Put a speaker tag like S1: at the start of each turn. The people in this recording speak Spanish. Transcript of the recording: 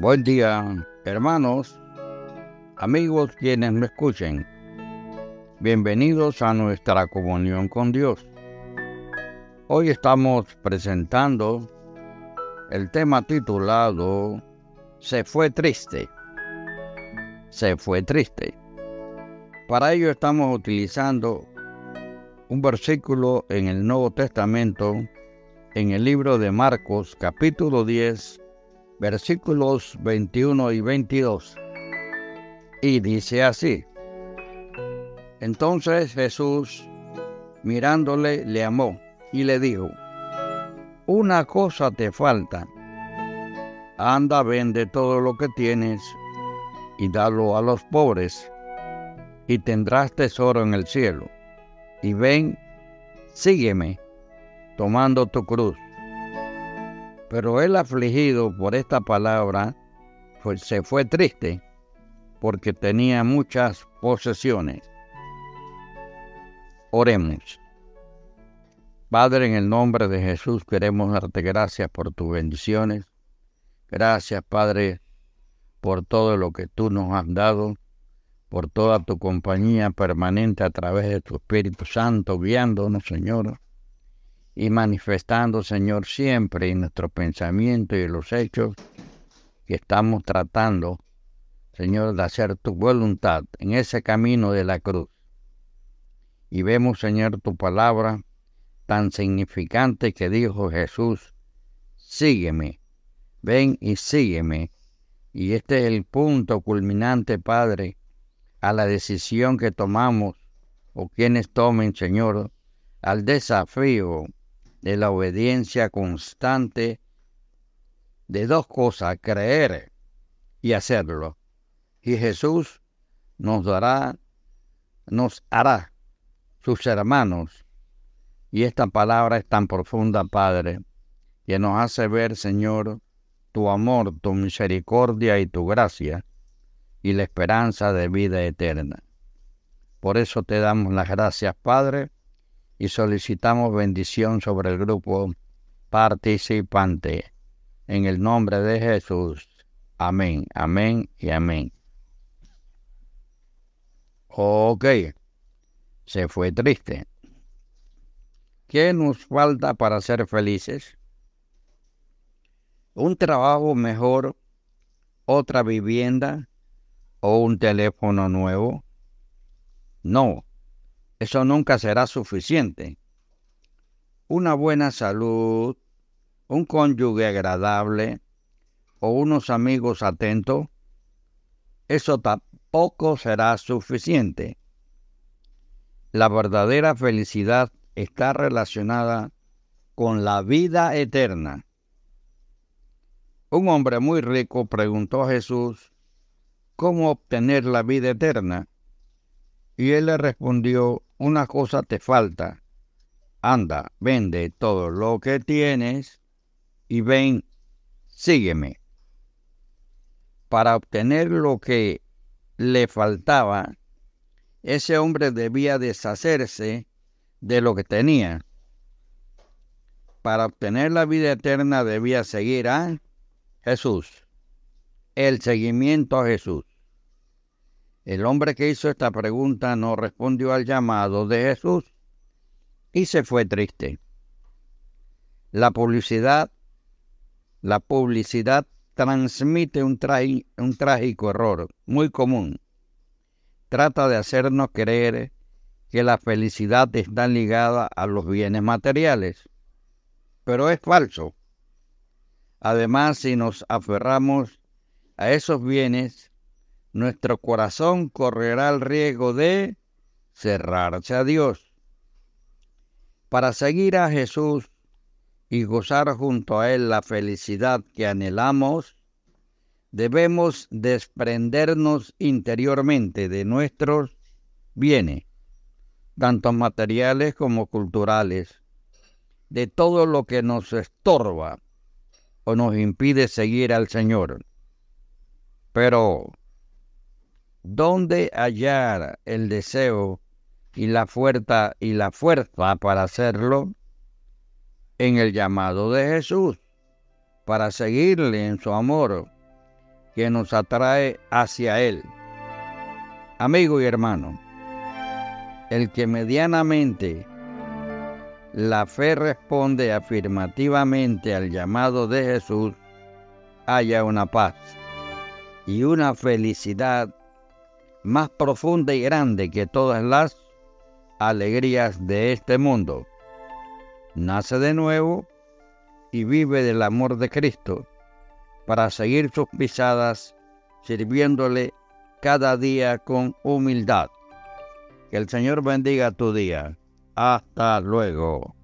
S1: Buen día, hermanos, amigos quienes me escuchen. Bienvenidos a nuestra comunión con Dios. Hoy estamos presentando el tema titulado Se fue triste. Se fue triste. Para ello estamos utilizando un versículo en el Nuevo Testamento, en el libro de Marcos capítulo 10, versículos 21 y 22. Y dice así, entonces Jesús, mirándole, le amó y le dijo, una cosa te falta, anda, vende todo lo que tienes y dalo a los pobres, y tendrás tesoro en el cielo. Y ven, sígueme, tomando tu cruz. Pero él afligido por esta palabra, se fue triste, porque tenía muchas posesiones. Oremos. Padre, en el nombre de Jesús queremos darte gracias por tus bendiciones. Gracias, Padre, por todo lo que tú nos has dado, por toda tu compañía permanente a través de tu Espíritu Santo, guiándonos, Señor, y manifestando, Señor, siempre en nuestro pensamiento y en los hechos que estamos tratando, Señor, de hacer tu voluntad en ese camino de la cruz. Y vemos, Señor, tu palabra tan significante que dijo Jesús, sígueme, ven y sígueme. Y este es el punto culminante, Padre, a la decisión que tomamos o quienes tomen, Señor, al desafío de la obediencia constante de dos cosas, creer y hacerlo. Y Jesús nos dará, nos hará sus hermanos. Y esta palabra es tan profunda, Padre, que nos hace ver, Señor, tu amor, tu misericordia y tu gracia y la esperanza de vida eterna. Por eso te damos las gracias, Padre, y solicitamos bendición sobre el grupo participante. En el nombre de Jesús. Amén, amén y amén. Ok, se fue triste. ¿Qué nos falta para ser felices? ¿Un trabajo mejor, otra vivienda o un teléfono nuevo? No, eso nunca será suficiente. Una buena salud, un cónyuge agradable o unos amigos atentos, eso tampoco será suficiente. La verdadera felicidad está relacionada con la vida eterna. Un hombre muy rico preguntó a Jesús cómo obtener la vida eterna. Y él le respondió, una cosa te falta. Anda, vende todo lo que tienes y ven, sígueme. Para obtener lo que le faltaba, ese hombre debía deshacerse de lo que tenía. Para obtener la vida eterna debía seguir a Jesús. El seguimiento a Jesús. El hombre que hizo esta pregunta no respondió al llamado de Jesús y se fue triste. La publicidad, la publicidad transmite un, trágico error muy común. Trata de hacernos creer que la felicidad está ligada a los bienes materiales. Pero es falso. Además, si nos aferramos a esos bienes, nuestro corazón correrá el riesgo de cerrarse a Dios. Para seguir a Jesús y gozar junto a Él la felicidad que anhelamos, debemos desprendernos interiormente de nuestros bienes tanto materiales como culturales, de todo lo que nos estorba o nos impide seguir al Señor. Pero, ¿dónde hallar el deseo y la fuerza y la fuerza para hacerlo? En el llamado de Jesús, para seguirle en su amor que nos atrae hacia Él. Amigo y hermano, el que medianamente la fe responde afirmativamente al llamado de Jesús, haya una paz y una felicidad más profunda y grande que todas las alegrías de este mundo. Nace de nuevo y vive del amor de Cristo para seguir sus pisadas sirviéndole cada día con humildad. Que el Señor bendiga tu día. Hasta luego.